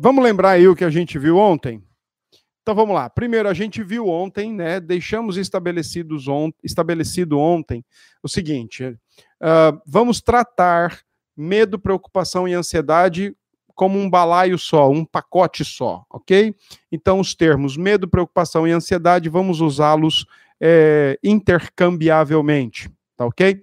vamos lembrar aí o que a gente viu ontem? Então vamos lá. Primeiro, a gente viu ontem, né? Deixamos estabelecidos on, estabelecido ontem o seguinte: uh, vamos tratar medo, preocupação e ansiedade como um balaio só, um pacote só, ok? Então, os termos medo, preocupação e ansiedade, vamos usá-los é, intercambiavelmente, tá ok?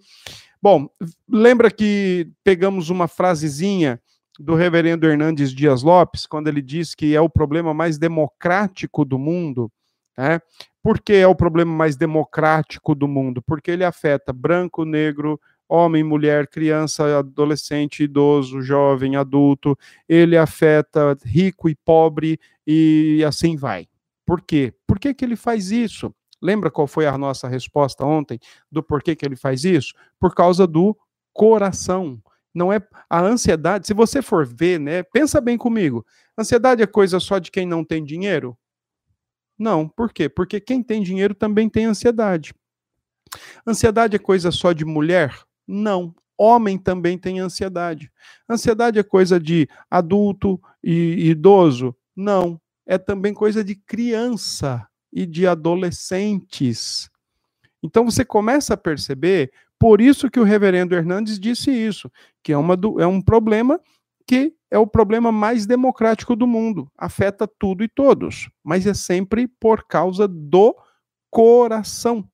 Bom, lembra que pegamos uma frasezinha do reverendo Hernandes Dias Lopes, quando ele diz que é o problema mais democrático do mundo, né? Por que é o problema mais democrático do mundo? Porque ele afeta branco, negro, homem, mulher, criança, adolescente, idoso, jovem, adulto, ele afeta rico e pobre e assim vai. Por quê? Por que, que ele faz isso? Lembra qual foi a nossa resposta ontem do porquê que ele faz isso? Por causa do coração. Não é a ansiedade. Se você for ver, né? Pensa bem comigo. Ansiedade é coisa só de quem não tem dinheiro? Não. Por quê? Porque quem tem dinheiro também tem ansiedade. Ansiedade é coisa só de mulher? Não. Homem também tem ansiedade. Ansiedade é coisa de adulto e idoso? Não. É também coisa de criança e de adolescentes. Então você começa a perceber, por isso que o reverendo Hernandes disse isso, que é, uma do, é um problema que é o problema mais democrático do mundo, afeta tudo e todos, mas é sempre por causa do coração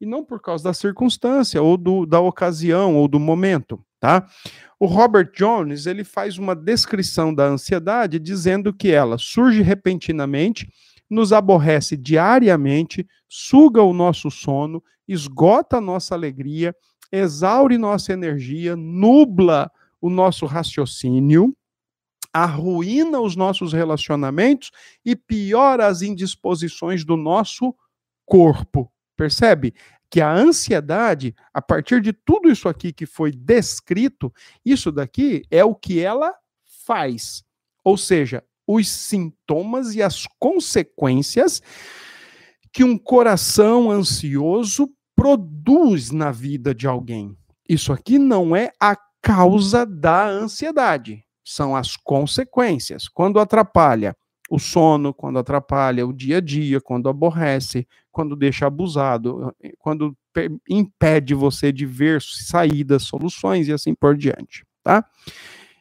e não por causa da circunstância ou do, da ocasião ou do momento, tá? O Robert Jones, ele faz uma descrição da ansiedade dizendo que ela surge repentinamente, nos aborrece diariamente, suga o nosso sono, esgota a nossa alegria, exaure nossa energia, nubla o nosso raciocínio, arruína os nossos relacionamentos e piora as indisposições do nosso corpo. Percebe? Que a ansiedade, a partir de tudo isso aqui que foi descrito, isso daqui é o que ela faz. Ou seja, os sintomas e as consequências que um coração ansioso produz na vida de alguém. Isso aqui não é a causa da ansiedade, são as consequências. Quando atrapalha o sono, quando atrapalha o dia a dia, quando aborrece, quando deixa abusado, quando impede você de ver saídas, soluções e assim por diante, tá?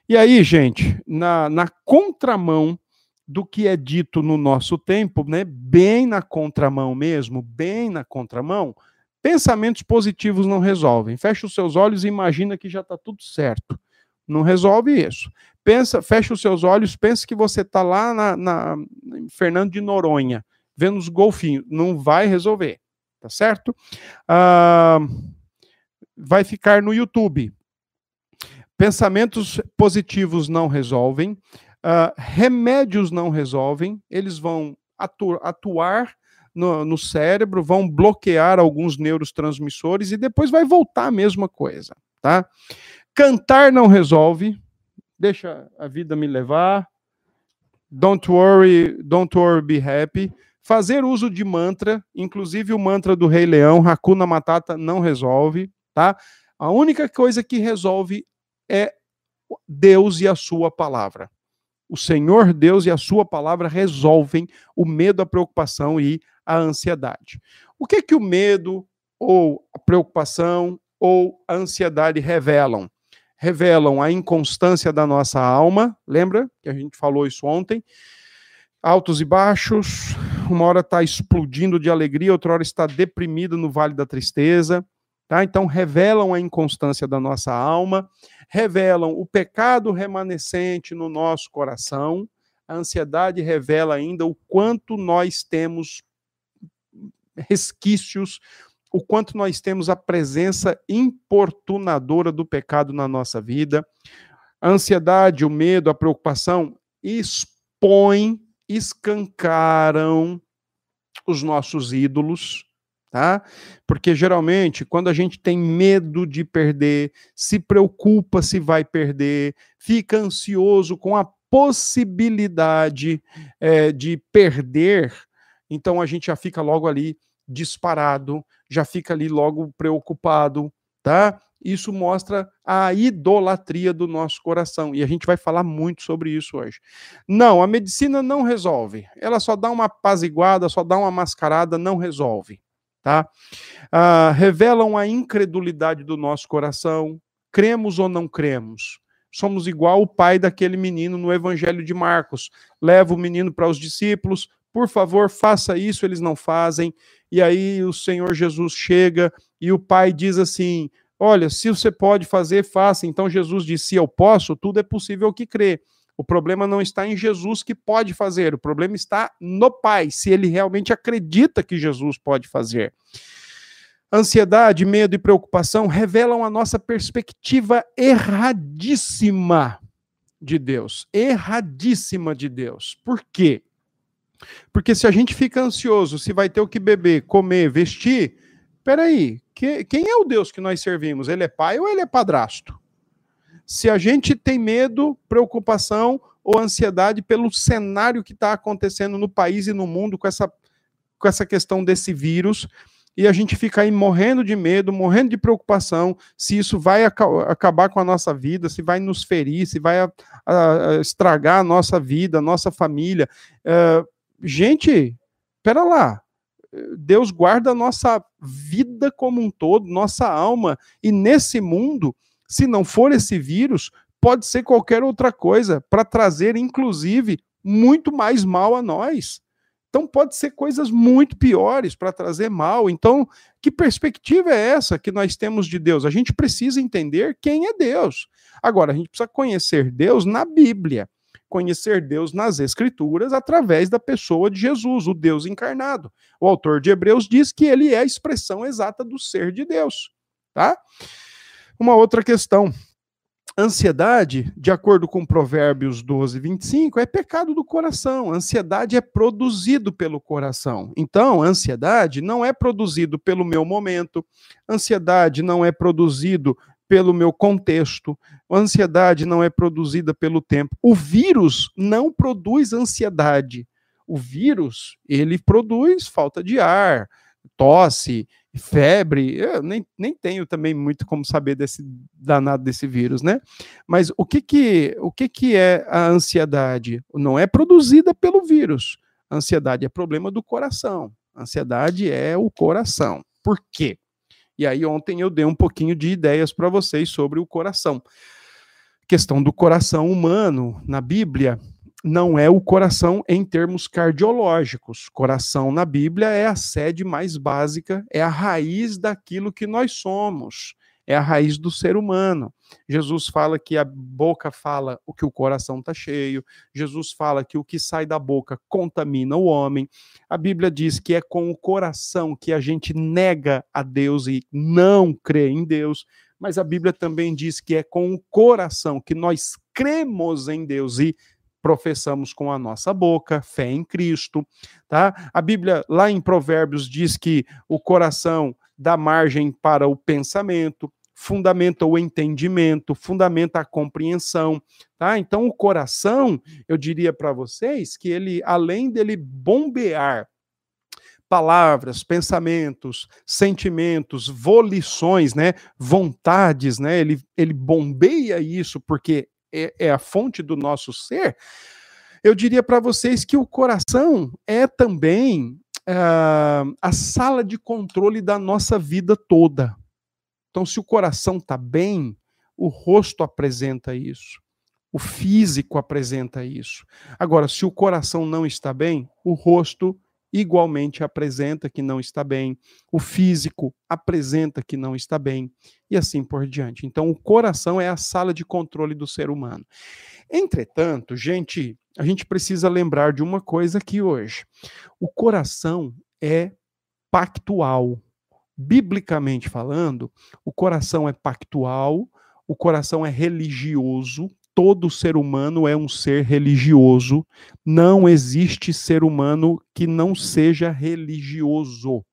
E aí, gente, na, na contramão do que é dito no nosso tempo, né, bem na contramão mesmo, bem na contramão, pensamentos positivos não resolvem. Fecha os seus olhos e imagina que já está tudo certo. Não resolve isso. Pensa, fecha os seus olhos, pensa que você está lá na, na Fernando de Noronha, vendo os golfinhos. Não vai resolver, tá certo? Ah, vai ficar no YouTube. Pensamentos positivos não resolvem, uh, remédios não resolvem, eles vão atu atuar no, no, cérebro, vão bloquear alguns neurotransmissores e depois vai voltar a mesma coisa, tá? Cantar não resolve, deixa a vida me levar. Don't worry, don't worry, be happy. Fazer uso de mantra, inclusive o mantra do Rei Leão, Hakuna Matata, não resolve, tá? A única coisa que resolve é Deus e a sua palavra. O Senhor Deus e a sua palavra resolvem o medo, a preocupação e a ansiedade. O que que o medo ou a preocupação ou a ansiedade revelam? revelam a inconstância da nossa alma, lembra que a gente falou isso ontem? Altos e baixos, uma hora está explodindo de alegria, outra hora está deprimido no vale da tristeza, tá? Então revelam a inconstância da nossa alma, revelam o pecado remanescente no nosso coração. A ansiedade revela ainda o quanto nós temos resquícios o quanto nós temos a presença importunadora do pecado na nossa vida. A ansiedade, o medo, a preocupação expõem, escancaram os nossos ídolos, tá? Porque geralmente, quando a gente tem medo de perder, se preocupa se vai perder, fica ansioso com a possibilidade é, de perder, então a gente já fica logo ali disparado, já fica ali logo preocupado, tá? Isso mostra a idolatria do nosso coração. E a gente vai falar muito sobre isso hoje. Não, a medicina não resolve. Ela só dá uma apaziguada, só dá uma mascarada, não resolve. Tá? Ah, revelam a incredulidade do nosso coração. Cremos ou não cremos? Somos igual o pai daquele menino no Evangelho de Marcos. Leva o menino para os discípulos, por favor, faça isso, eles não fazem. E aí o Senhor Jesus chega e o pai diz assim: Olha, se você pode fazer, faça. Então Jesus disse: Se eu posso, tudo é possível que crê. O problema não está em Jesus que pode fazer, o problema está no Pai, se ele realmente acredita que Jesus pode fazer. Ansiedade, medo e preocupação revelam a nossa perspectiva erradíssima de Deus. Erradíssima de Deus. Por quê? Porque se a gente fica ansioso, se vai ter o que beber, comer, vestir, peraí, que, quem é o Deus que nós servimos? Ele é pai ou ele é padrasto? Se a gente tem medo, preocupação ou ansiedade pelo cenário que está acontecendo no país e no mundo com essa, com essa questão desse vírus, e a gente fica aí morrendo de medo, morrendo de preocupação, se isso vai ac acabar com a nossa vida, se vai nos ferir, se vai a, a, a estragar a nossa vida, a nossa família. Uh, gente, pera lá. Deus guarda a nossa vida como um todo, nossa alma, e nesse mundo, se não for esse vírus, pode ser qualquer outra coisa para trazer, inclusive, muito mais mal a nós. Então pode ser coisas muito piores para trazer mal. Então, que perspectiva é essa que nós temos de Deus? A gente precisa entender quem é Deus. Agora, a gente precisa conhecer Deus na Bíblia conhecer Deus nas Escrituras através da pessoa de Jesus, o Deus encarnado. O autor de Hebreus diz que ele é a expressão exata do ser de Deus, tá? Uma outra questão. Ansiedade, de acordo com Provérbios 12, 25, é pecado do coração. Ansiedade é produzido pelo coração. Então, ansiedade não é produzido pelo meu momento, ansiedade não é produzido pelo meu contexto. A ansiedade não é produzida pelo tempo. O vírus não produz ansiedade. O vírus, ele produz falta de ar, tosse, febre. Eu nem, nem tenho também muito como saber desse danado desse vírus, né? Mas o que que, o que que é a ansiedade? Não é produzida pelo vírus. A ansiedade é problema do coração. A ansiedade é o coração. Por quê? E aí ontem eu dei um pouquinho de ideias para vocês sobre o coração. Questão do coração humano na Bíblia não é o coração em termos cardiológicos. Coração na Bíblia é a sede mais básica, é a raiz daquilo que nós somos é a raiz do ser humano. Jesus fala que a boca fala o que o coração está cheio. Jesus fala que o que sai da boca contamina o homem. A Bíblia diz que é com o coração que a gente nega a Deus e não crê em Deus. Mas a Bíblia também diz que é com o coração que nós cremos em Deus e professamos com a nossa boca, fé em Cristo, tá? A Bíblia lá em Provérbios diz que o coração dá margem para o pensamento, fundamenta o entendimento, fundamenta a compreensão, tá? Então o coração, eu diria para vocês que ele além dele bombear palavras, pensamentos, sentimentos, volições, né, vontades, né? Ele ele bombeia isso porque é, é a fonte do nosso ser. Eu diria para vocês que o coração é também uh, a sala de controle da nossa vida toda. Então, se o coração está bem, o rosto apresenta isso, o físico apresenta isso. Agora, se o coração não está bem, o rosto igualmente apresenta que não está bem, o físico apresenta que não está bem, e assim por diante. Então, o coração é a sala de controle do ser humano. Entretanto, gente, a gente precisa lembrar de uma coisa aqui hoje: o coração é pactual. Biblicamente falando, o coração é pactual, o coração é religioso, todo ser humano é um ser religioso. Não existe ser humano que não seja religioso.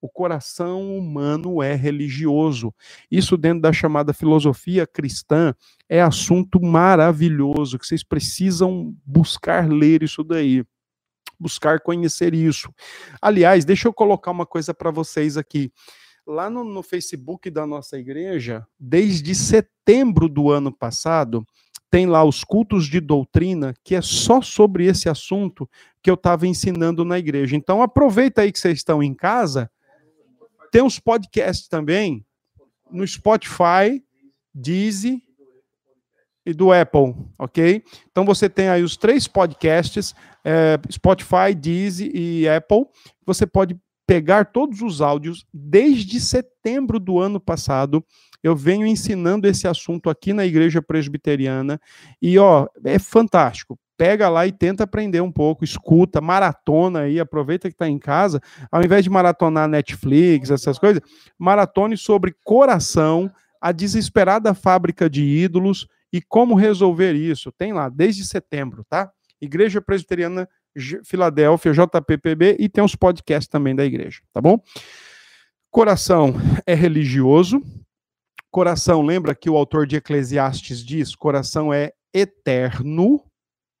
O coração humano é religioso. Isso, dentro da chamada filosofia cristã, é assunto maravilhoso que vocês precisam buscar ler isso daí. Buscar conhecer isso. Aliás, deixa eu colocar uma coisa para vocês aqui. Lá no, no Facebook da nossa igreja, desde setembro do ano passado, tem lá os cultos de doutrina, que é só sobre esse assunto que eu estava ensinando na igreja. Então aproveita aí que vocês estão em casa, tem os podcasts também no Spotify, Deezy e do Apple, ok? Então você tem aí os três podcasts, é, Spotify, Deezy e Apple. Você pode pegar todos os áudios desde setembro do ano passado. Eu venho ensinando esse assunto aqui na Igreja Presbiteriana e ó, é fantástico. Pega lá e tenta aprender um pouco, escuta, maratona aí, aproveita que está em casa, ao invés de maratonar Netflix, essas coisas, maratone sobre coração, a desesperada fábrica de ídolos e como resolver isso. Tem lá desde setembro, tá? Igreja Presbiteriana Filadélfia, JPPB, e tem os podcasts também da igreja, tá bom? Coração é religioso. Coração, lembra que o autor de Eclesiastes diz: coração é eterno,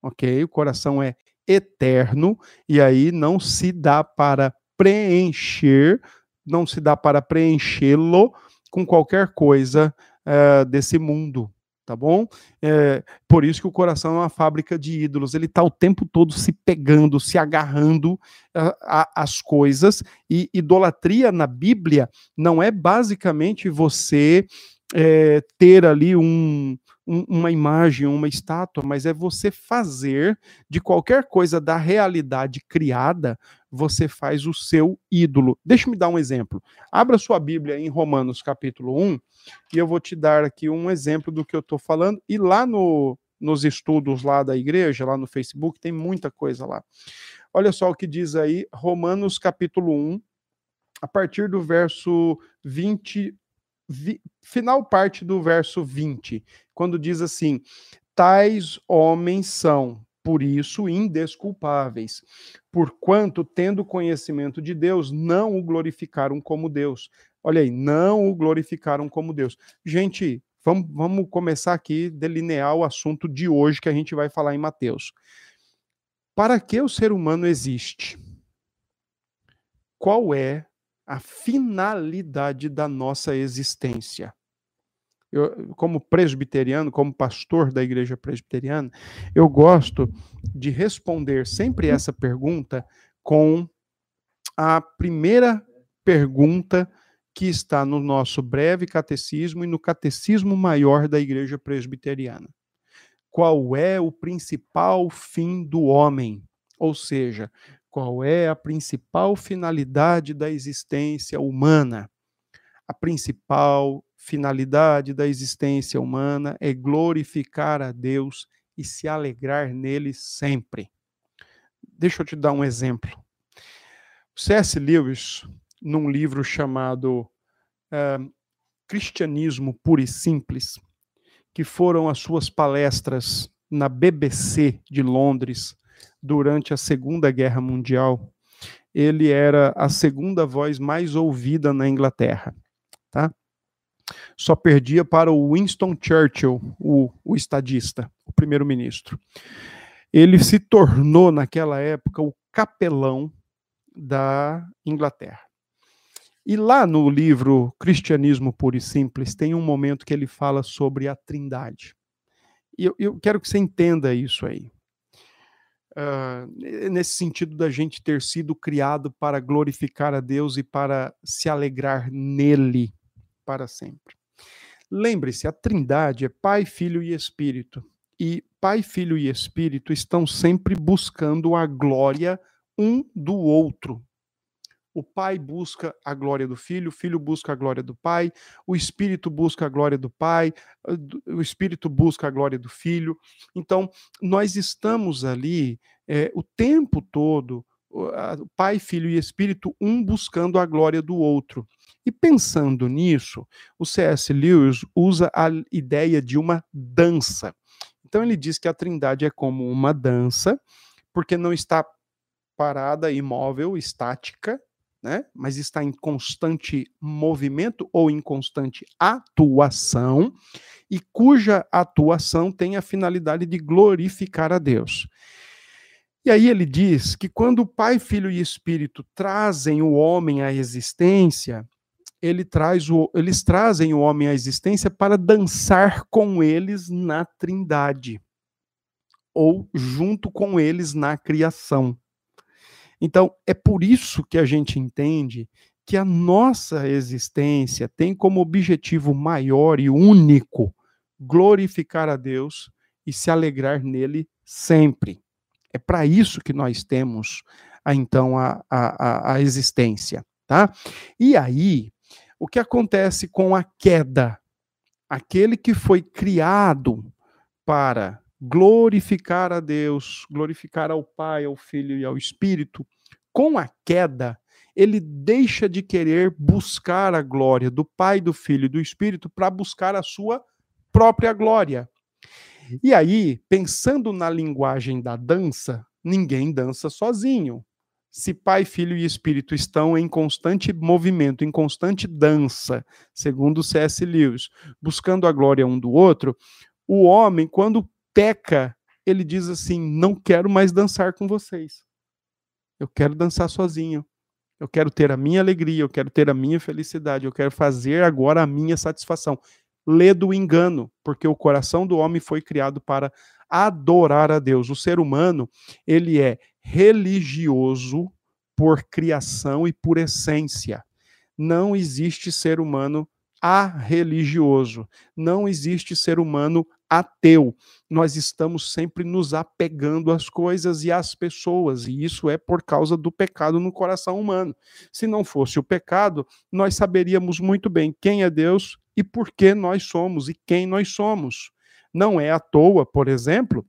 ok? O coração é eterno, e aí não se dá para preencher, não se dá para preenchê-lo com qualquer coisa uh, desse mundo, tá bom? É, por isso que o coração é uma fábrica de ídolos, ele está o tempo todo se pegando, se agarrando às coisas, e idolatria na Bíblia não é basicamente você é, ter ali um, um, uma imagem, uma estátua, mas é você fazer de qualquer coisa da realidade criada, você faz o seu ídolo. Deixa me dar um exemplo. Abra sua Bíblia em Romanos capítulo 1, e eu vou te dar aqui um exemplo do que eu estou falando. E lá no, nos estudos lá da igreja, lá no Facebook, tem muita coisa lá. Olha só o que diz aí, Romanos capítulo 1, a partir do verso 20, vi, final parte do verso 20, quando diz assim: tais homens são, por isso, indesculpáveis, porquanto, tendo conhecimento de Deus, não o glorificaram como Deus. Olha aí, não o glorificaram como Deus. Gente, vamos, vamos começar aqui delinear o assunto de hoje que a gente vai falar em Mateus. Para que o ser humano existe? Qual é a finalidade da nossa existência? Eu, como presbiteriano, como pastor da igreja presbiteriana, eu gosto de responder sempre essa pergunta com a primeira pergunta que está no nosso breve catecismo e no catecismo maior da Igreja Presbiteriana. Qual é o principal fim do homem? Ou seja, qual é a principal finalidade da existência humana? A principal finalidade da existência humana é glorificar a Deus e se alegrar nele sempre. Deixa eu te dar um exemplo. C.S. Lewis num livro chamado uh, Cristianismo Puro e Simples, que foram as suas palestras na BBC de Londres durante a Segunda Guerra Mundial. Ele era a segunda voz mais ouvida na Inglaterra, tá? Só perdia para o Winston Churchill, o, o estadista, o primeiro-ministro. Ele se tornou, naquela época, o capelão da Inglaterra. E lá no livro Cristianismo Puro e Simples, tem um momento que ele fala sobre a trindade. E eu, eu quero que você entenda isso aí. Uh, nesse sentido da gente ter sido criado para glorificar a Deus e para se alegrar nele para sempre. Lembre-se, a trindade é Pai, Filho e Espírito. E Pai, Filho e Espírito estão sempre buscando a glória um do outro o pai busca a glória do filho, o filho busca a glória do pai, o espírito busca a glória do pai, o espírito busca a glória do filho. Então, nós estamos ali é, o tempo todo, pai, filho e espírito, um buscando a glória do outro. E pensando nisso, o C.S. Lewis usa a ideia de uma dança. Então, ele diz que a trindade é como uma dança, porque não está parada, imóvel, estática, né? mas está em constante movimento ou em constante atuação, e cuja atuação tem a finalidade de glorificar a Deus. E aí ele diz que quando o Pai, Filho e Espírito trazem o homem à existência, ele traz o, eles trazem o homem à existência para dançar com eles na Trindade ou junto com eles na criação. Então, é por isso que a gente entende que a nossa existência tem como objetivo maior e único glorificar a Deus e se alegrar nele sempre. É para isso que nós temos, então, a, a, a existência. Tá? E aí, o que acontece com a queda? Aquele que foi criado para glorificar a Deus, glorificar ao Pai, ao Filho e ao Espírito, com a queda, ele deixa de querer buscar a glória do Pai, do Filho e do Espírito para buscar a sua própria glória. E aí, pensando na linguagem da dança, ninguém dança sozinho. Se Pai, Filho e Espírito estão em constante movimento, em constante dança, segundo C.S. Lewis, buscando a glória um do outro, o homem, quando peca, ele diz assim: Não quero mais dançar com vocês. Eu quero dançar sozinho. Eu quero ter a minha alegria, eu quero ter a minha felicidade, eu quero fazer agora a minha satisfação. Lê do engano, porque o coração do homem foi criado para adorar a Deus. O ser humano, ele é religioso por criação e por essência. Não existe ser humano religioso. Não existe ser humano ateu. Nós estamos sempre nos apegando às coisas e às pessoas, e isso é por causa do pecado no coração humano. Se não fosse o pecado, nós saberíamos muito bem quem é Deus e por que nós somos e quem nós somos. Não é à toa, por exemplo,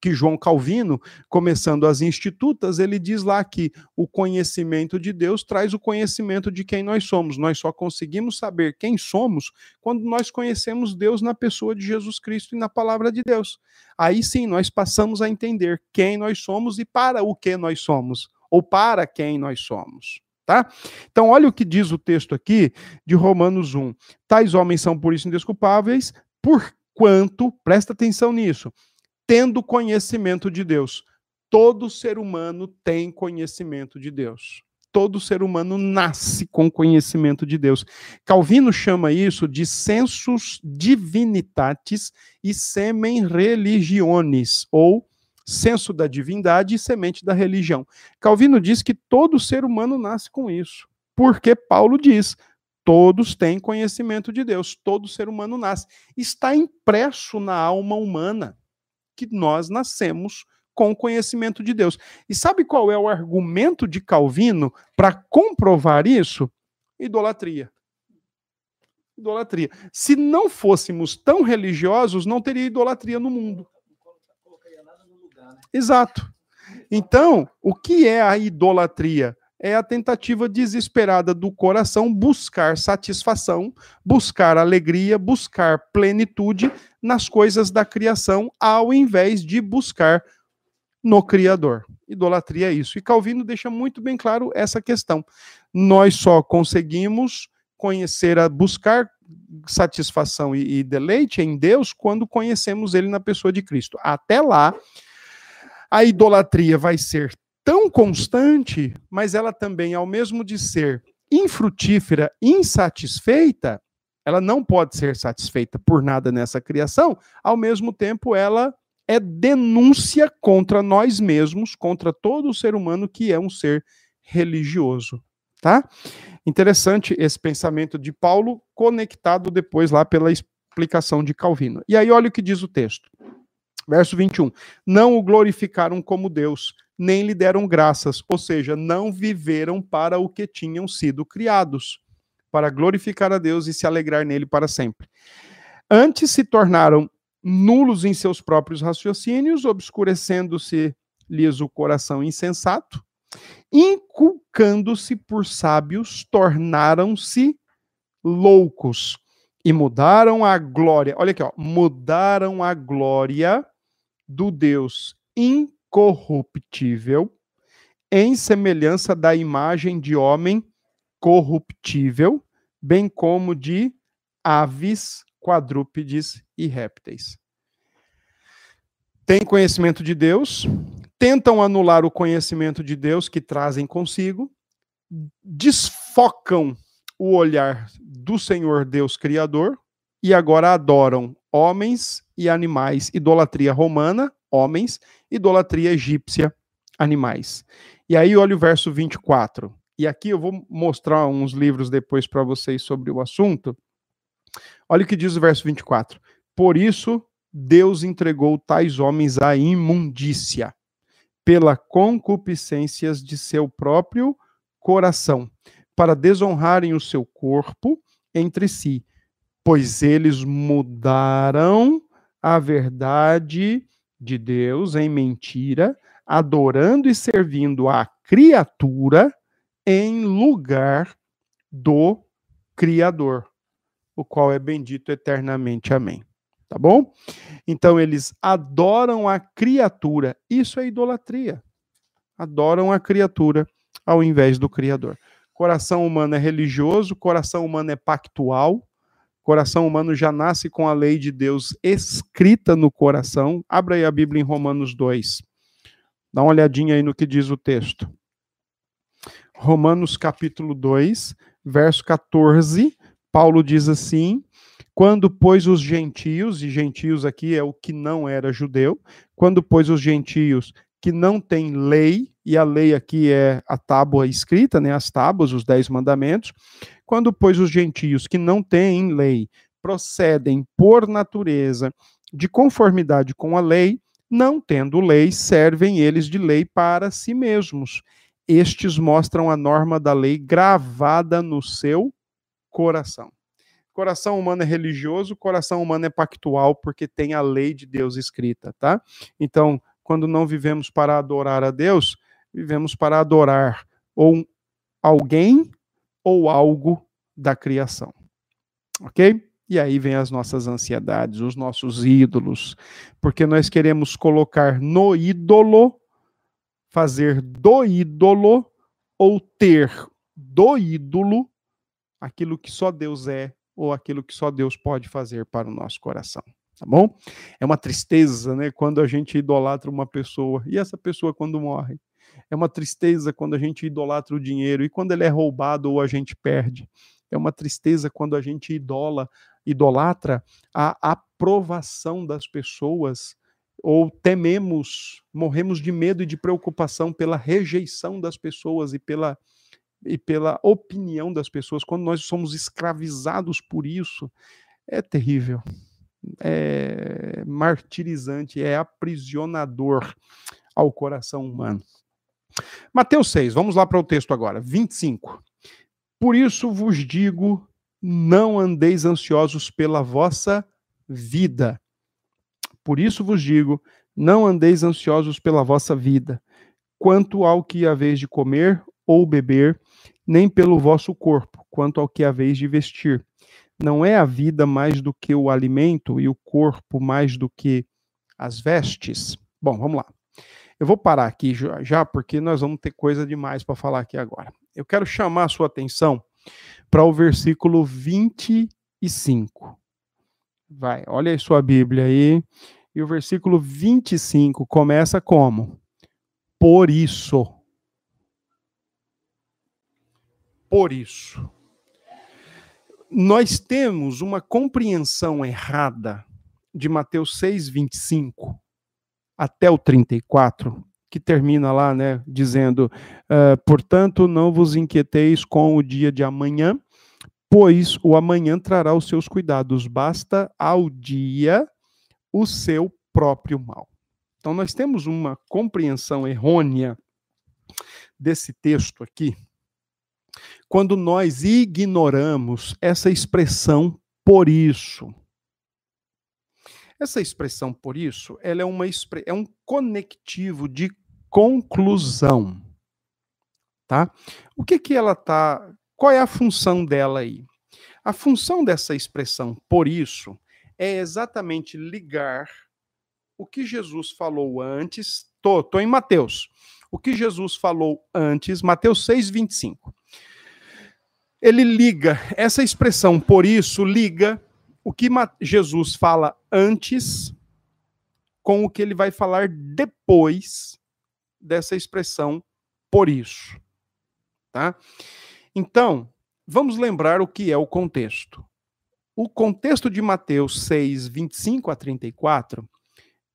que João Calvino, começando as institutas, ele diz lá que o conhecimento de Deus traz o conhecimento de quem nós somos. Nós só conseguimos saber quem somos quando nós conhecemos Deus na pessoa de Jesus Cristo e na palavra de Deus. Aí sim nós passamos a entender quem nós somos e para o que nós somos, ou para quem nós somos. Tá? Então, olha o que diz o texto aqui de Romanos 1. Tais homens são por isso indesculpáveis, porquanto, presta atenção nisso, tendo conhecimento de Deus. Todo ser humano tem conhecimento de Deus. Todo ser humano nasce com conhecimento de Deus. Calvino chama isso de sensus divinitatis e semen religionis, ou senso da divindade e semente da religião. Calvino diz que todo ser humano nasce com isso, porque Paulo diz: todos têm conhecimento de Deus, todo ser humano nasce. Está impresso na alma humana que nós nascemos com o conhecimento de Deus. E sabe qual é o argumento de Calvino para comprovar isso? Idolatria. Idolatria. Se não fôssemos tão religiosos, não teria idolatria no mundo. Exato. Então, o que é a idolatria? É a tentativa desesperada do coração buscar satisfação, buscar alegria, buscar plenitude nas coisas da criação, ao invés de buscar no Criador. Idolatria é isso. E Calvino deixa muito bem claro essa questão. Nós só conseguimos conhecer, a buscar satisfação e, e deleite em Deus quando conhecemos Ele na pessoa de Cristo. Até lá, a idolatria vai ser tão constante, mas ela também, ao mesmo de ser infrutífera, insatisfeita, ela não pode ser satisfeita por nada nessa criação, ao mesmo tempo ela é denúncia contra nós mesmos, contra todo ser humano que é um ser religioso, tá? Interessante esse pensamento de Paulo conectado depois lá pela explicação de Calvino. E aí olha o que diz o texto. Verso 21. Não o glorificaram como Deus, nem lhe deram graças, ou seja, não viveram para o que tinham sido criados para glorificar a Deus e se alegrar nele para sempre. Antes se tornaram nulos em seus próprios raciocínios, obscurecendo-se-lhes o coração insensato, inculcando-se por sábios, tornaram-se loucos e mudaram a glória. Olha aqui, ó, mudaram a glória do Deus incorruptível em semelhança da imagem de homem corruptível, bem como de aves, quadrúpedes e répteis. Tem conhecimento de Deus, tentam anular o conhecimento de Deus que trazem consigo, desfocam o olhar do Senhor Deus Criador e agora adoram homens e animais, idolatria romana, homens, idolatria egípcia, animais. E aí olha o verso 24. E aqui eu vou mostrar uns livros depois para vocês sobre o assunto. Olha o que diz o verso 24. Por isso Deus entregou tais homens à imundícia, pela concupiscências de seu próprio coração, para desonrarem o seu corpo entre si, pois eles mudaram a verdade de Deus em mentira, adorando e servindo a criatura em lugar do Criador, o qual é bendito eternamente. Amém. Tá bom? Então eles adoram a criatura. Isso é idolatria. Adoram a criatura ao invés do Criador. Coração humano é religioso, coração humano é pactual, coração humano já nasce com a lei de Deus escrita no coração. Abra aí a Bíblia em Romanos 2. Dá uma olhadinha aí no que diz o texto. Romanos capítulo 2, verso 14, Paulo diz assim: Quando, pois, os gentios, e gentios aqui é o que não era judeu, quando, pois, os gentios que não têm lei, e a lei aqui é a tábua escrita, né, as tábuas, os dez mandamentos, quando, pois, os gentios que não têm lei procedem por natureza de conformidade com a lei, não tendo lei, servem eles de lei para si mesmos. Estes mostram a norma da lei gravada no seu coração. Coração humano é religioso, coração humano é pactual, porque tem a lei de Deus escrita, tá? Então, quando não vivemos para adorar a Deus, vivemos para adorar ou alguém ou algo da criação. Ok? E aí vem as nossas ansiedades, os nossos ídolos, porque nós queremos colocar no ídolo, fazer do ídolo, ou ter do ídolo aquilo que só Deus é, ou aquilo que só Deus pode fazer para o nosso coração. Tá bom? É uma tristeza, né, quando a gente idolatra uma pessoa, e essa pessoa quando morre. É uma tristeza quando a gente idolatra o dinheiro e quando ele é roubado ou a gente perde. É uma tristeza quando a gente idola, idolatra a aprovação das pessoas ou tememos, morremos de medo e de preocupação pela rejeição das pessoas e pela e pela opinião das pessoas, quando nós somos escravizados por isso, é terrível, é martirizante, é aprisionador ao coração humano. Mateus 6, vamos lá para o texto agora, 25. Por isso vos digo: não andeis ansiosos pela vossa vida. Por isso vos digo: não andeis ansiosos pela vossa vida, quanto ao que haveis de comer ou beber, nem pelo vosso corpo, quanto ao que haveis de vestir. Não é a vida mais do que o alimento e o corpo mais do que as vestes? Bom, vamos lá. Eu vou parar aqui já, porque nós vamos ter coisa demais para falar aqui agora eu quero chamar a sua atenção para o versículo 25. Vai, olha aí sua Bíblia aí. E o versículo 25 começa como? Por isso. Por isso. Nós temos uma compreensão errada de Mateus 6, 25 até o 34, que termina lá, né, dizendo: uh, portanto, não vos inquieteis com o dia de amanhã, pois o amanhã trará os seus cuidados, basta ao dia o seu próprio mal. Então, nós temos uma compreensão errônea desse texto aqui, quando nós ignoramos essa expressão por isso. Essa expressão por isso, ela é, uma, é um conectivo de conclusão. Tá? O que que ela tá, qual é a função dela aí? A função dessa expressão por isso é exatamente ligar o que Jesus falou antes, tô, tô em Mateus. O que Jesus falou antes, Mateus 6:25. Ele liga essa expressão por isso liga o que Jesus fala antes com o que ele vai falar depois dessa expressão por isso. Tá? Então, vamos lembrar o que é o contexto. O contexto de Mateus 6, 25 a 34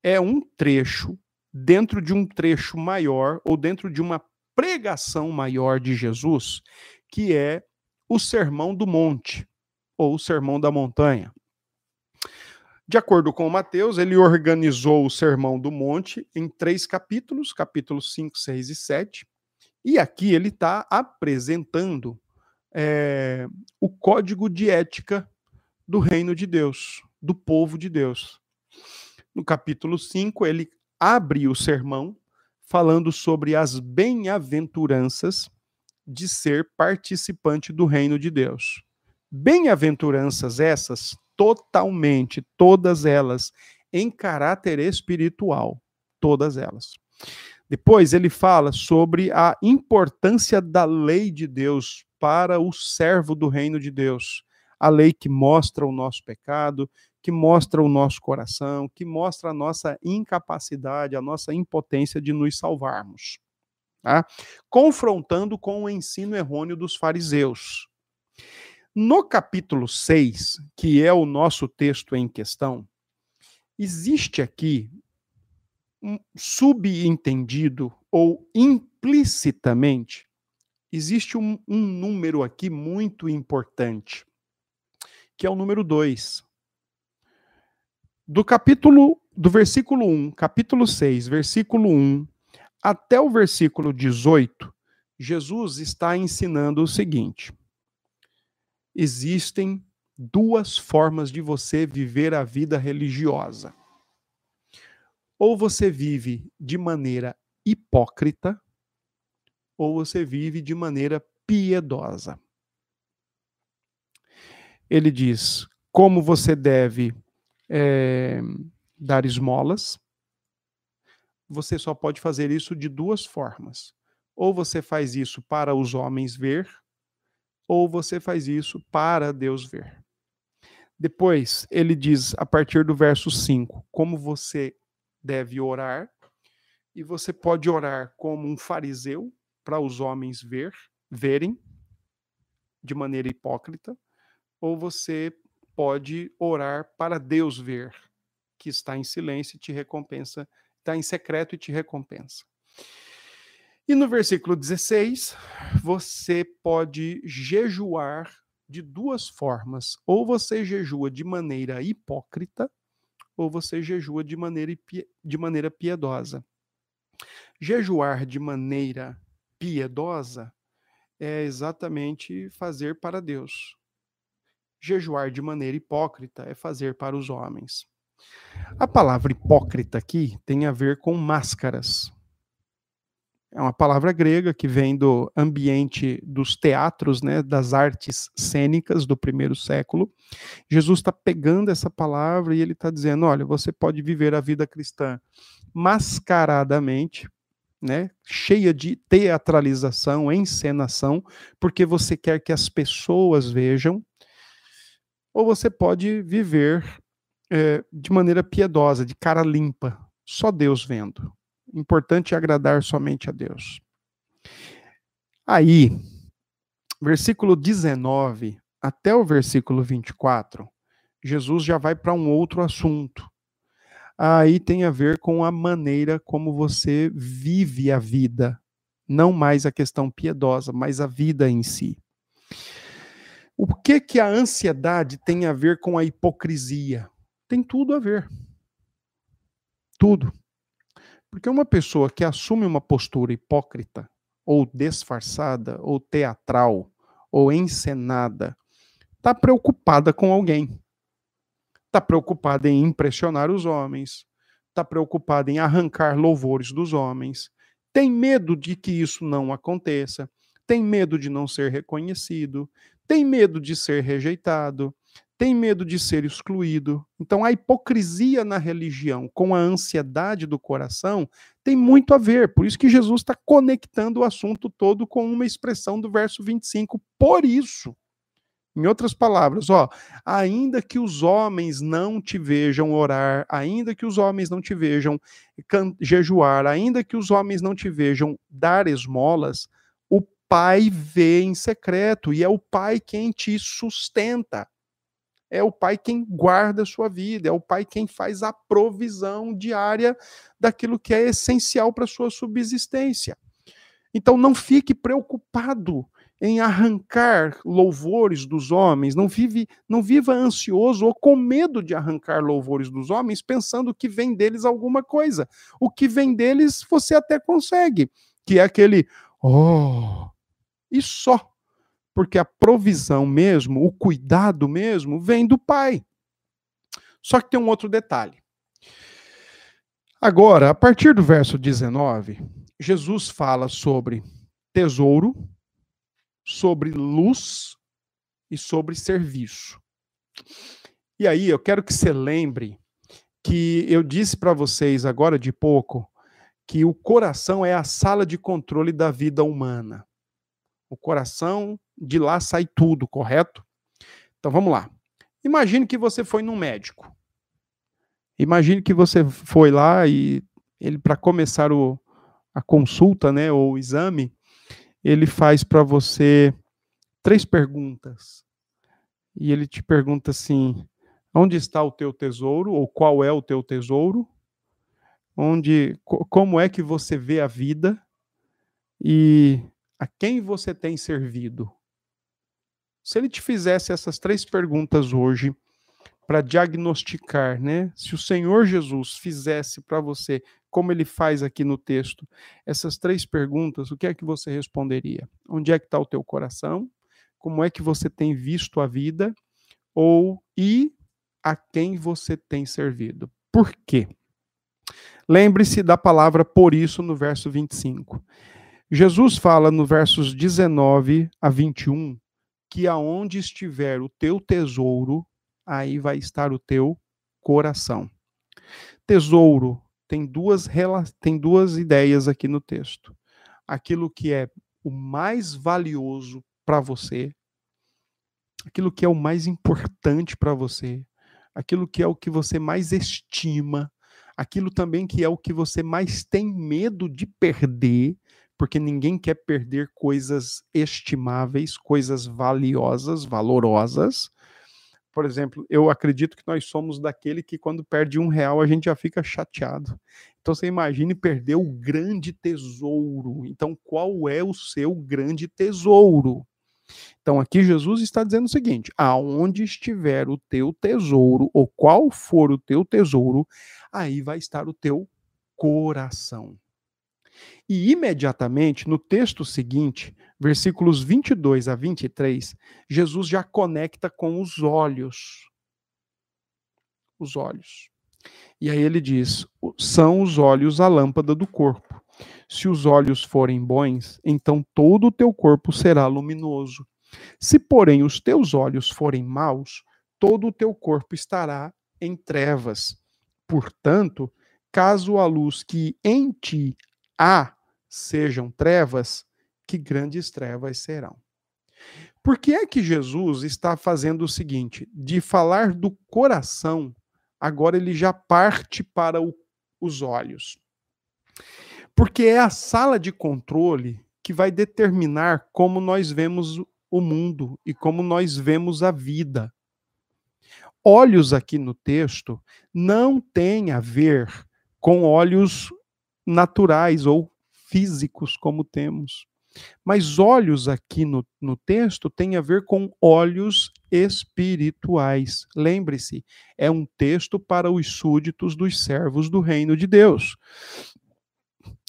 é um trecho dentro de um trecho maior ou dentro de uma pregação maior de Jesus, que é o Sermão do Monte ou o Sermão da Montanha. De acordo com Mateus, ele organizou o Sermão do Monte em três capítulos, capítulos 5, 6 e 7. E aqui ele está apresentando é, o código de ética do reino de Deus, do povo de Deus. No capítulo 5, ele abre o sermão falando sobre as bem-aventuranças de ser participante do reino de Deus. Bem-aventuranças essas totalmente, todas elas, em caráter espiritual. Todas elas. Depois ele fala sobre a importância da lei de Deus para o servo do reino de Deus. A lei que mostra o nosso pecado, que mostra o nosso coração, que mostra a nossa incapacidade, a nossa impotência de nos salvarmos. Tá? Confrontando com o ensino errôneo dos fariseus. No capítulo 6, que é o nosso texto em questão, existe aqui um subentendido ou implicitamente, existe um, um número aqui muito importante, que é o número 2. Do capítulo, do versículo 1, capítulo 6, versículo 1, até o versículo 18, Jesus está ensinando o seguinte: existem duas formas de você viver a vida religiosa. Ou você vive de maneira hipócrita, ou você vive de maneira piedosa. Ele diz como você deve é, dar esmolas. Você só pode fazer isso de duas formas. Ou você faz isso para os homens ver, ou você faz isso para Deus ver. Depois, ele diz, a partir do verso 5, como você deve orar, e você pode orar como um fariseu, para os homens ver, verem, de maneira hipócrita, ou você pode orar para Deus ver, que está em silêncio e te recompensa, está em secreto e te recompensa. E no versículo 16, você pode jejuar de duas formas. Ou você jejua de maneira hipócrita, ou você jejua de maneira, de maneira piedosa. Jejuar de maneira piedosa é exatamente fazer para Deus. Jejuar de maneira hipócrita é fazer para os homens. A palavra hipócrita aqui tem a ver com máscaras. É uma palavra grega que vem do ambiente dos teatros, né, das artes cênicas do primeiro século. Jesus está pegando essa palavra e ele está dizendo: olha, você pode viver a vida cristã mascaradamente, né, cheia de teatralização, encenação, porque você quer que as pessoas vejam, ou você pode viver é, de maneira piedosa, de cara limpa, só Deus vendo. Importante é agradar somente a Deus. Aí, versículo 19 até o versículo 24, Jesus já vai para um outro assunto. Aí tem a ver com a maneira como você vive a vida, não mais a questão piedosa, mas a vida em si. O que que a ansiedade tem a ver com a hipocrisia? Tem tudo a ver. Tudo. Porque uma pessoa que assume uma postura hipócrita, ou disfarçada, ou teatral, ou encenada, está preocupada com alguém. Está preocupada em impressionar os homens, está preocupada em arrancar louvores dos homens, tem medo de que isso não aconteça, tem medo de não ser reconhecido, tem medo de ser rejeitado, tem medo de ser excluído. Então, a hipocrisia na religião com a ansiedade do coração tem muito a ver. Por isso que Jesus está conectando o assunto todo com uma expressão do verso 25. Por isso. Em outras palavras, ó, ainda que os homens não te vejam orar, ainda que os homens não te vejam jejuar, ainda que os homens não te vejam dar esmolas, o pai vê em secreto e é o pai quem te sustenta. É o pai quem guarda a sua vida, é o pai quem faz a provisão diária daquilo que é essencial para a sua subsistência. Então não fique preocupado em arrancar louvores dos homens, não vive, não viva ansioso ou com medo de arrancar louvores dos homens, pensando que vem deles alguma coisa. O que vem deles você até consegue, que é aquele oh, e só. Porque a provisão mesmo, o cuidado mesmo, vem do Pai. Só que tem um outro detalhe. Agora, a partir do verso 19, Jesus fala sobre tesouro, sobre luz e sobre serviço. E aí eu quero que você lembre que eu disse para vocês agora de pouco que o coração é a sala de controle da vida humana. O coração, de lá sai tudo, correto? Então vamos lá. Imagine que você foi num médico. Imagine que você foi lá e ele para começar o, a consulta, né, ou o exame, ele faz para você três perguntas. E ele te pergunta assim: onde está o teu tesouro? Ou qual é o teu tesouro? Onde, como é que você vê a vida? E a quem você tem servido? Se ele te fizesse essas três perguntas hoje, para diagnosticar, né? Se o Senhor Jesus fizesse para você, como ele faz aqui no texto, essas três perguntas, o que é que você responderia? Onde é que está o teu coração? Como é que você tem visto a vida? Ou e a quem você tem servido? Por quê? Lembre-se da palavra por isso no verso 25. Jesus fala no versos 19 a 21 que aonde estiver o teu tesouro, aí vai estar o teu coração. Tesouro tem duas, tem duas ideias aqui no texto. Aquilo que é o mais valioso para você, aquilo que é o mais importante para você, aquilo que é o que você mais estima, aquilo também que é o que você mais tem medo de perder, porque ninguém quer perder coisas estimáveis, coisas valiosas, valorosas. Por exemplo, eu acredito que nós somos daquele que quando perde um real a gente já fica chateado. Então você imagine perder o grande tesouro. Então qual é o seu grande tesouro? Então aqui Jesus está dizendo o seguinte: aonde estiver o teu tesouro, ou qual for o teu tesouro, aí vai estar o teu coração. E imediatamente, no texto seguinte, versículos 22 a 23, Jesus já conecta com os olhos. Os olhos. E aí ele diz: são os olhos a lâmpada do corpo. Se os olhos forem bons, então todo o teu corpo será luminoso. Se, porém, os teus olhos forem maus, todo o teu corpo estará em trevas. Portanto, caso a luz que em ti há sejam trevas, que grandes trevas serão. Por que é que Jesus está fazendo o seguinte? De falar do coração, agora ele já parte para o, os olhos. Porque é a sala de controle que vai determinar como nós vemos o mundo e como nós vemos a vida. Olhos aqui no texto não tem a ver com olhos naturais ou físicos como temos. Mas olhos aqui no, no texto tem a ver com olhos espirituais. Lembre-se, é um texto para os súditos dos servos do reino de Deus.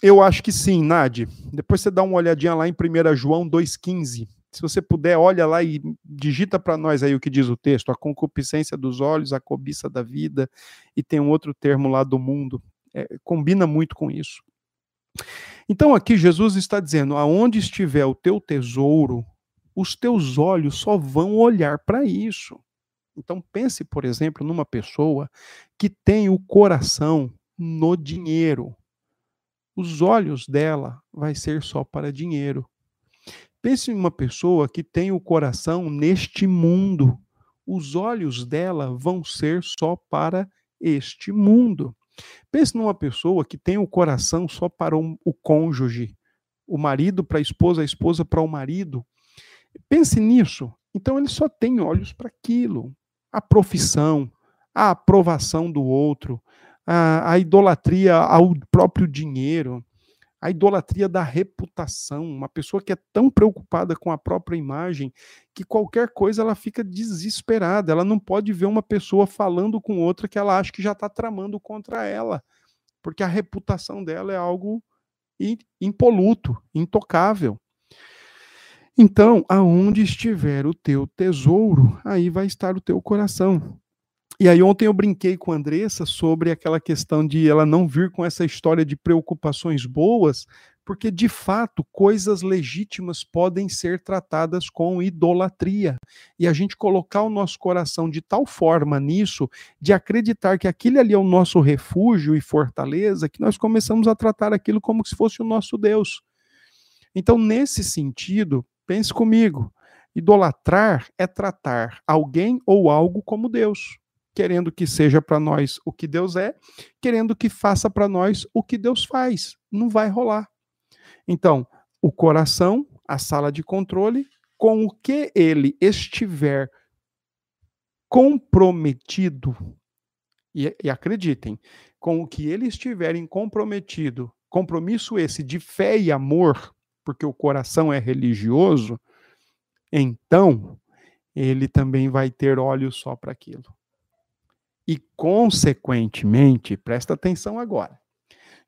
Eu acho que sim, Nadi. Depois você dá uma olhadinha lá em 1 João 2,15. Se você puder, olha lá e digita para nós aí o que diz o texto: a concupiscência dos olhos, a cobiça da vida, e tem um outro termo lá do mundo. É, combina muito com isso. Então aqui Jesus está dizendo: aonde estiver o teu tesouro, os teus olhos só vão olhar para isso. Então pense, por exemplo, numa pessoa que tem o coração no dinheiro. Os olhos dela vai ser só para dinheiro. Pense em uma pessoa que tem o coração neste mundo. Os olhos dela vão ser só para este mundo. Pense numa pessoa que tem o coração só para um, o cônjuge. o marido para a esposa, a esposa para o marido. Pense nisso. Então ele só tem olhos para aquilo. A profissão, a aprovação do outro, a, a idolatria ao próprio dinheiro, a idolatria da reputação, uma pessoa que é tão preocupada com a própria imagem que qualquer coisa ela fica desesperada, ela não pode ver uma pessoa falando com outra que ela acha que já está tramando contra ela, porque a reputação dela é algo impoluto, intocável. Então, aonde estiver o teu tesouro, aí vai estar o teu coração. E aí ontem eu brinquei com a Andressa sobre aquela questão de ela não vir com essa história de preocupações boas, porque de fato coisas legítimas podem ser tratadas com idolatria. E a gente colocar o nosso coração de tal forma nisso, de acreditar que aquilo ali é o nosso refúgio e fortaleza, que nós começamos a tratar aquilo como se fosse o nosso Deus. Então, nesse sentido, pense comigo, idolatrar é tratar alguém ou algo como Deus querendo que seja para nós o que Deus é, querendo que faça para nós o que Deus faz. Não vai rolar. Então, o coração, a sala de controle, com o que ele estiver comprometido, e, e acreditem, com o que ele estiver em comprometido, compromisso esse de fé e amor, porque o coração é religioso, então ele também vai ter olhos só para aquilo. E, consequentemente, presta atenção agora.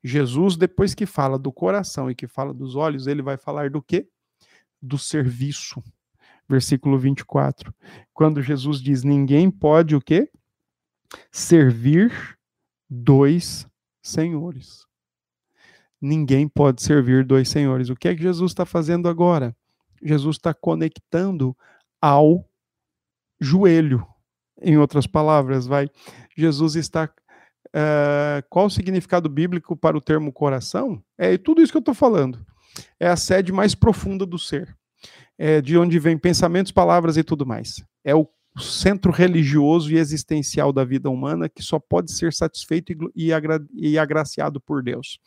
Jesus, depois que fala do coração e que fala dos olhos, ele vai falar do quê? Do serviço. Versículo 24. Quando Jesus diz: Ninguém pode o quê? Servir dois senhores. Ninguém pode servir dois senhores. O que é que Jesus está fazendo agora? Jesus está conectando ao joelho, em outras palavras, vai. Jesus está. Uh, qual o significado bíblico para o termo coração? É tudo isso que eu estou falando. É a sede mais profunda do ser. É de onde vem pensamentos, palavras e tudo mais. É o centro religioso e existencial da vida humana que só pode ser satisfeito e, agra e agraciado por Deus.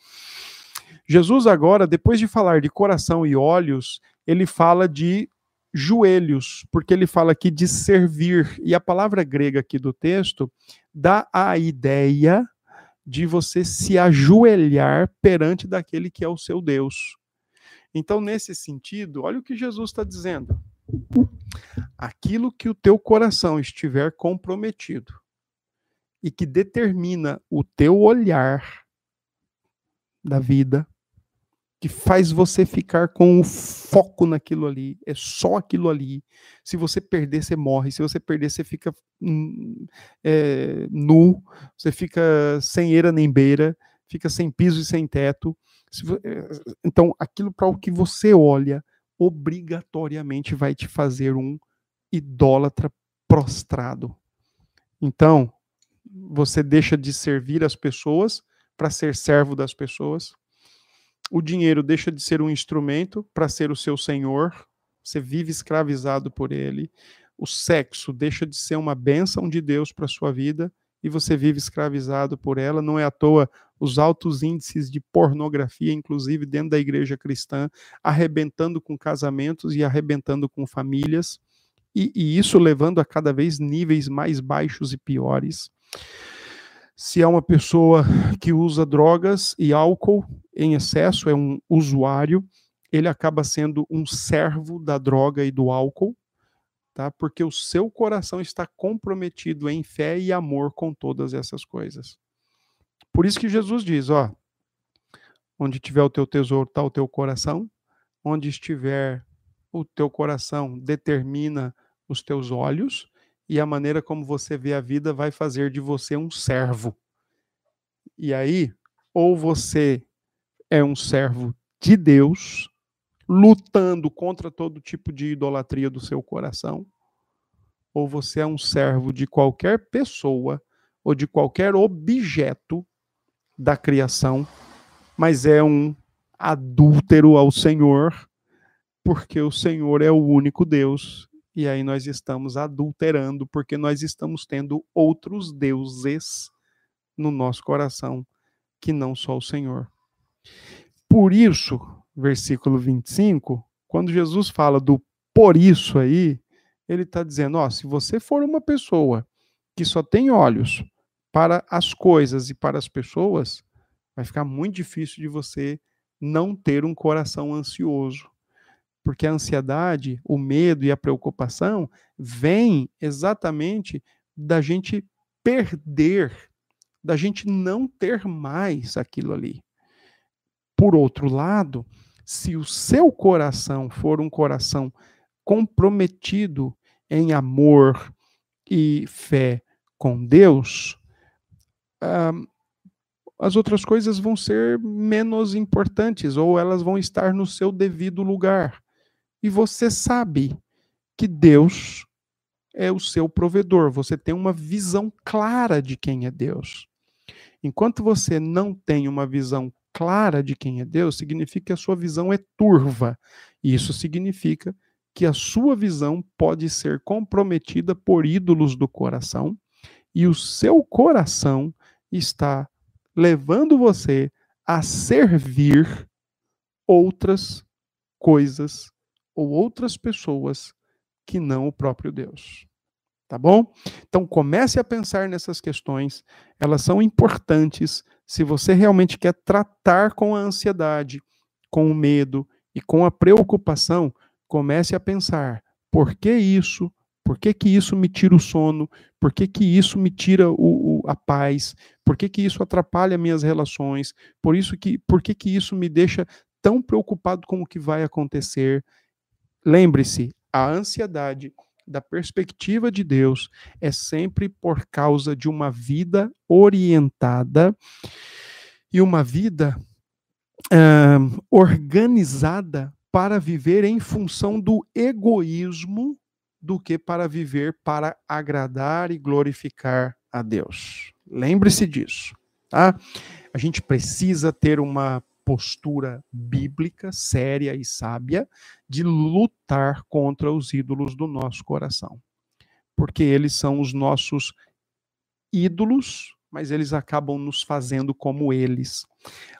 Jesus, agora, depois de falar de coração e olhos, ele fala de joelhos, porque ele fala aqui de servir, e a palavra grega aqui do texto dá a ideia de você se ajoelhar perante daquele que é o seu Deus. Então, nesse sentido, olha o que Jesus está dizendo. Aquilo que o teu coração estiver comprometido e que determina o teu olhar da vida, que faz você ficar com o foco naquilo ali, é só aquilo ali. Se você perder, você morre. Se você perder, você fica hum, é, nu, você fica sem eira nem beira, fica sem piso e sem teto. É, então, aquilo para o que você olha, obrigatoriamente vai te fazer um idólatra prostrado. Então, você deixa de servir as pessoas para ser servo das pessoas o dinheiro deixa de ser um instrumento para ser o seu senhor, você vive escravizado por ele. O sexo deixa de ser uma bênção de Deus para sua vida e você vive escravizado por ela. Não é à toa os altos índices de pornografia, inclusive dentro da igreja cristã, arrebentando com casamentos e arrebentando com famílias, e, e isso levando a cada vez níveis mais baixos e piores. Se é uma pessoa que usa drogas e álcool em excesso, é um usuário, ele acaba sendo um servo da droga e do álcool, tá? Porque o seu coração está comprometido em fé e amor com todas essas coisas. Por isso que Jesus diz, ó, onde tiver o teu tesouro está o teu coração, onde estiver o teu coração determina os teus olhos, e a maneira como você vê a vida vai fazer de você um servo. E aí, ou você é um servo de Deus, lutando contra todo tipo de idolatria do seu coração, ou você é um servo de qualquer pessoa ou de qualquer objeto da criação, mas é um adúltero ao Senhor, porque o Senhor é o único Deus e aí nós estamos adulterando porque nós estamos tendo outros deuses no nosso coração que não só o Senhor. Por isso, versículo 25, quando Jesus fala do por isso aí, ele está dizendo: ó, se você for uma pessoa que só tem olhos para as coisas e para as pessoas, vai ficar muito difícil de você não ter um coração ansioso. Porque a ansiedade, o medo e a preocupação vêm exatamente da gente perder, da gente não ter mais aquilo ali. Por outro lado, se o seu coração for um coração comprometido em amor e fé com Deus, as outras coisas vão ser menos importantes ou elas vão estar no seu devido lugar. E você sabe que Deus é o seu provedor, você tem uma visão clara de quem é Deus. Enquanto você não tem uma visão clara de quem é Deus, significa que a sua visão é turva. Isso significa que a sua visão pode ser comprometida por ídolos do coração e o seu coração está levando você a servir outras coisas ou outras pessoas que não o próprio Deus. Tá bom? Então comece a pensar nessas questões, elas são importantes se você realmente quer tratar com a ansiedade, com o medo e com a preocupação, comece a pensar: por que isso? Por que, que isso me tira o sono? Por que, que isso me tira o, o, a paz? Por que, que isso atrapalha minhas relações? Por, isso que, por que, que isso me deixa tão preocupado com o que vai acontecer? Lembre-se, a ansiedade, da perspectiva de Deus, é sempre por causa de uma vida orientada e uma vida uh, organizada para viver em função do egoísmo do que para viver para agradar e glorificar a Deus. Lembre-se disso, tá? A gente precisa ter uma postura bíblica, séria e sábia de lutar contra os ídolos do nosso coração. Porque eles são os nossos ídolos, mas eles acabam nos fazendo como eles.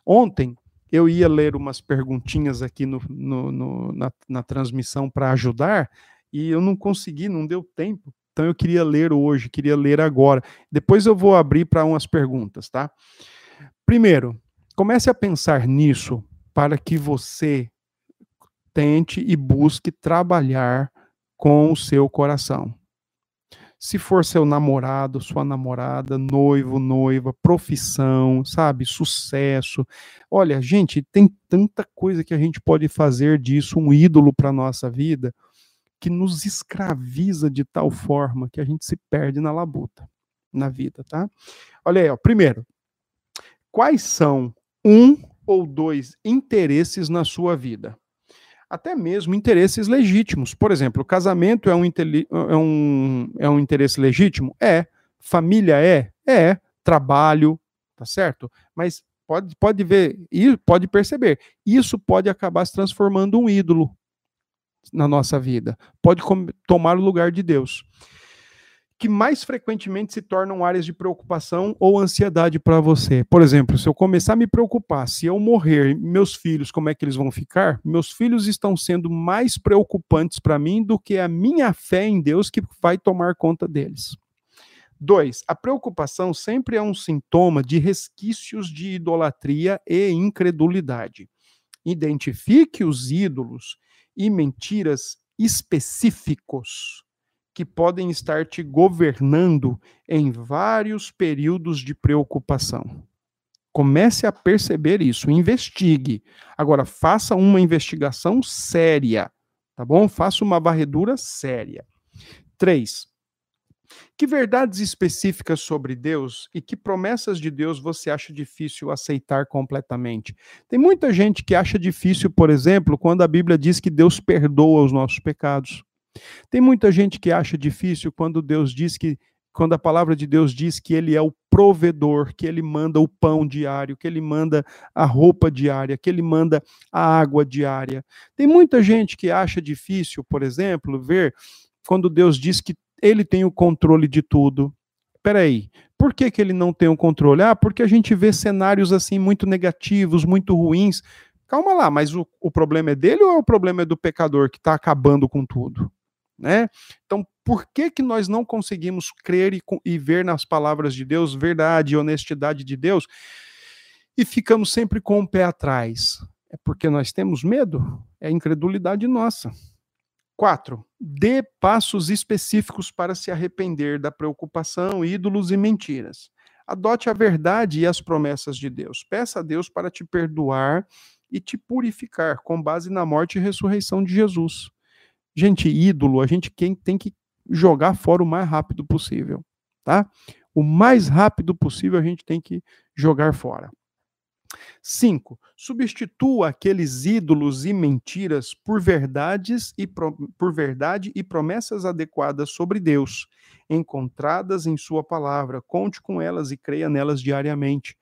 Ontem, eu ia ler umas perguntinhas aqui no, no, no na, na transmissão para ajudar, e eu não consegui, não deu tempo. Então eu queria ler hoje, queria ler agora. Depois eu vou abrir para umas perguntas, tá? Primeiro, comece a pensar nisso para que você tente e busque trabalhar com o seu coração se for seu namorado, sua namorada, noivo, noiva, profissão, sabe, sucesso. Olha, gente, tem tanta coisa que a gente pode fazer disso um ídolo para nossa vida que nos escraviza de tal forma que a gente se perde na labuta na vida, tá? Olha aí, ó, primeiro, quais são um ou dois interesses na sua vida? até mesmo interesses legítimos. Por exemplo, casamento é um, é um, é um interesse legítimo? É. Família é? É. Trabalho, tá certo? Mas pode, pode ver, e pode perceber, isso pode acabar se transformando um ídolo na nossa vida. Pode tomar o lugar de Deus que mais frequentemente se tornam áreas de preocupação ou ansiedade para você. Por exemplo, se eu começar a me preocupar, se eu morrer, meus filhos, como é que eles vão ficar? Meus filhos estão sendo mais preocupantes para mim do que a minha fé em Deus que vai tomar conta deles. Dois, a preocupação sempre é um sintoma de resquícios de idolatria e incredulidade. Identifique os ídolos e mentiras específicos que podem estar te governando em vários períodos de preocupação. Comece a perceber isso, investigue. Agora, faça uma investigação séria, tá bom? Faça uma varredura séria. Três, que verdades específicas sobre Deus e que promessas de Deus você acha difícil aceitar completamente? Tem muita gente que acha difícil, por exemplo, quando a Bíblia diz que Deus perdoa os nossos pecados. Tem muita gente que acha difícil quando Deus diz que quando a palavra de Deus diz que ele é o provedor, que ele manda o pão diário, que ele manda a roupa diária, que ele manda a água diária. Tem muita gente que acha difícil, por exemplo, ver quando Deus diz que ele tem o controle de tudo. Peraí, por que, que ele não tem o controle? Ah, porque a gente vê cenários assim muito negativos, muito ruins. Calma lá, mas o, o problema é dele ou é o problema é do pecador que está acabando com tudo? Né? Então, por que, que nós não conseguimos crer e, e ver nas palavras de Deus verdade e honestidade de Deus e ficamos sempre com o pé atrás? É porque nós temos medo? É incredulidade nossa. Quatro, dê passos específicos para se arrepender da preocupação, ídolos e mentiras. Adote a verdade e as promessas de Deus. Peça a Deus para te perdoar e te purificar com base na morte e ressurreição de Jesus. Gente, ídolo, a gente tem que jogar fora o mais rápido possível, tá? O mais rápido possível a gente tem que jogar fora. 5. Substitua aqueles ídolos e mentiras por verdades e por verdade e promessas adequadas sobre Deus, encontradas em sua palavra. Conte com elas e creia nelas diariamente.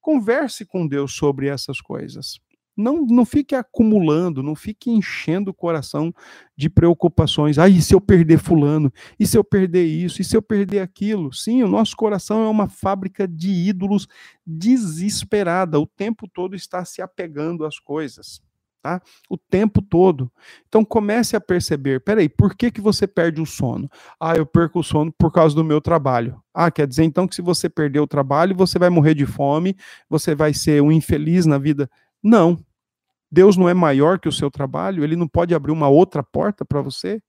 Converse com Deus sobre essas coisas. Não, não fique acumulando, não fique enchendo o coração de preocupações. Ah, e se eu perder fulano? E se eu perder isso? E se eu perder aquilo? Sim, o nosso coração é uma fábrica de ídolos desesperada. O tempo todo está se apegando às coisas. Tá? O tempo todo. Então comece a perceber, peraí, por que, que você perde o sono? Ah, eu perco o sono por causa do meu trabalho. Ah, quer dizer então que se você perder o trabalho, você vai morrer de fome, você vai ser um infeliz na vida. Não, Deus não é maior que o seu trabalho? Ele não pode abrir uma outra porta para você?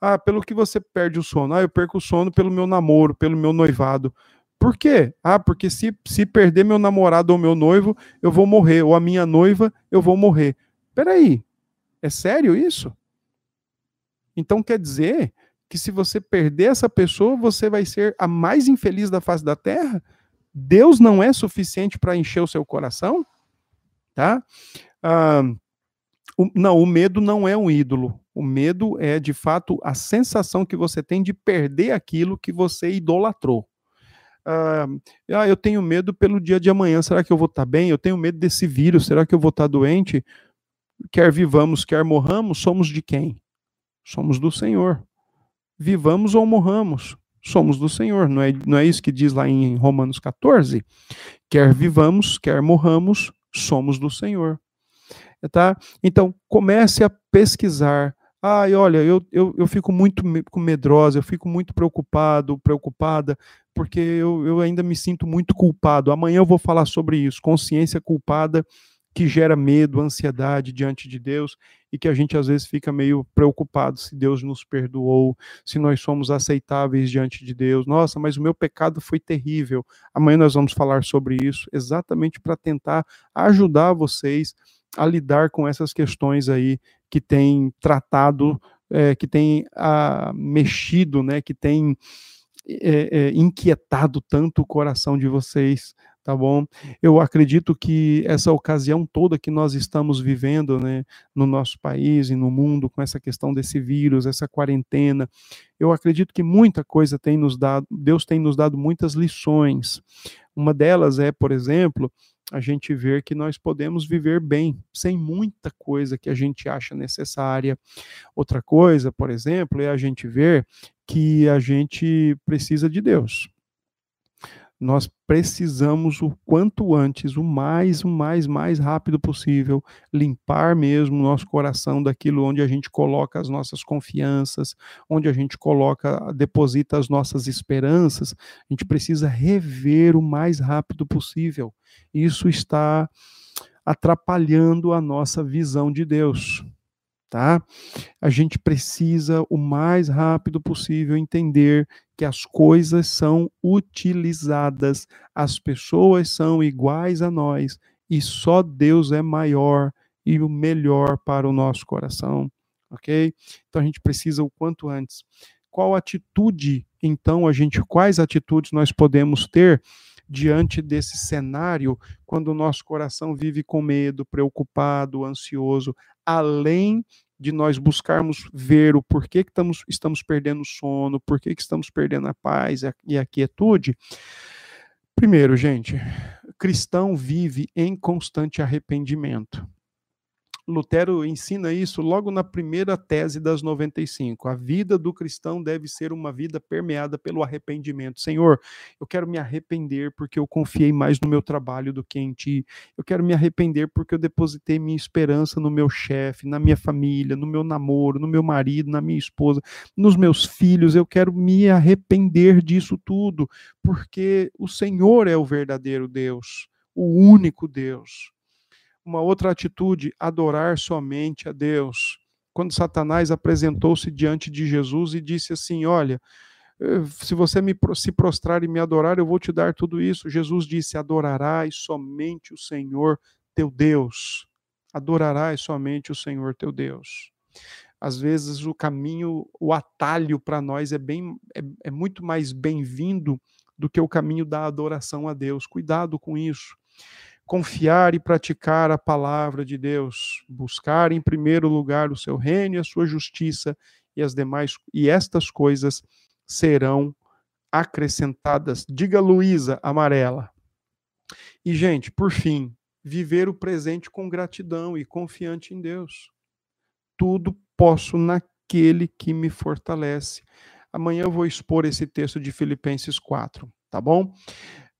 Ah, pelo que você perde o sono? Ah, eu perco o sono pelo meu namoro, pelo meu noivado. Por quê? Ah, porque se, se perder meu namorado ou meu noivo, eu vou morrer. Ou a minha noiva, eu vou morrer. Peraí, é sério isso? Então quer dizer que se você perder essa pessoa, você vai ser a mais infeliz da face da terra? Deus não é suficiente para encher o seu coração? Tá? Ah, o, não, o medo não é um ídolo. O medo é, de fato, a sensação que você tem de perder aquilo que você idolatrou. Ah, ah, eu tenho medo pelo dia de amanhã. Será que eu vou estar bem? Eu tenho medo desse vírus. Será que eu vou estar doente? Quer vivamos, quer morramos, somos de quem? Somos do Senhor. Vivamos ou morramos, somos do Senhor. Não é, não é isso que diz lá em Romanos 14? Quer vivamos, quer morramos, somos do Senhor tá? Então, comece a pesquisar. Ai, olha, eu, eu, eu fico muito medrosa, eu fico muito preocupado, preocupada, porque eu, eu ainda me sinto muito culpado. Amanhã eu vou falar sobre isso, consciência culpada que gera medo, ansiedade diante de Deus e que a gente às vezes fica meio preocupado se Deus nos perdoou, se nós somos aceitáveis diante de Deus. Nossa, mas o meu pecado foi terrível. Amanhã nós vamos falar sobre isso, exatamente para tentar ajudar vocês a lidar com essas questões aí que tem tratado, é, que tem ah, mexido, né, que tem é, é, inquietado tanto o coração de vocês, tá bom? Eu acredito que essa ocasião toda que nós estamos vivendo, né, no nosso país e no mundo, com essa questão desse vírus, essa quarentena, eu acredito que muita coisa tem nos dado, Deus tem nos dado muitas lições. Uma delas é, por exemplo, a gente ver que nós podemos viver bem, sem muita coisa que a gente acha necessária. Outra coisa, por exemplo, é a gente ver que a gente precisa de Deus nós precisamos o quanto antes, o mais, o mais, mais rápido possível, limpar mesmo o nosso coração daquilo onde a gente coloca as nossas confianças, onde a gente coloca, deposita as nossas esperanças. A gente precisa rever o mais rápido possível. Isso está atrapalhando a nossa visão de Deus tá? A gente precisa o mais rápido possível entender que as coisas são utilizadas, as pessoas são iguais a nós e só Deus é maior e o melhor para o nosso coração, ok? Então a gente precisa o quanto antes. Qual atitude, então, a gente, quais atitudes nós podemos ter diante desse cenário quando o nosso coração vive com medo, preocupado, ansioso, além de nós buscarmos ver o porquê que estamos, estamos perdendo o sono, porquê que estamos perdendo a paz e a quietude. Primeiro, gente, cristão vive em constante arrependimento. Lutero ensina isso logo na primeira tese das 95. A vida do cristão deve ser uma vida permeada pelo arrependimento. Senhor, eu quero me arrepender porque eu confiei mais no meu trabalho do que em ti. Eu quero me arrepender porque eu depositei minha esperança no meu chefe, na minha família, no meu namoro, no meu marido, na minha esposa, nos meus filhos. Eu quero me arrepender disso tudo, porque o Senhor é o verdadeiro Deus, o único Deus uma outra atitude, adorar somente a Deus. Quando Satanás apresentou-se diante de Jesus e disse assim: Olha, eh, se você me, se prostrar e me adorar, eu vou te dar tudo isso. Jesus disse: Adorarás somente o Senhor teu Deus. Adorarás somente o Senhor teu Deus. Às vezes o caminho, o atalho para nós é, bem, é, é muito mais bem-vindo do que o caminho da adoração a Deus. Cuidado com isso confiar e praticar a palavra de Deus, buscar em primeiro lugar o seu reino e a sua justiça e as demais e estas coisas serão acrescentadas. Diga Luísa amarela. E gente, por fim, viver o presente com gratidão e confiante em Deus. Tudo posso naquele que me fortalece. Amanhã eu vou expor esse texto de Filipenses 4, tá bom?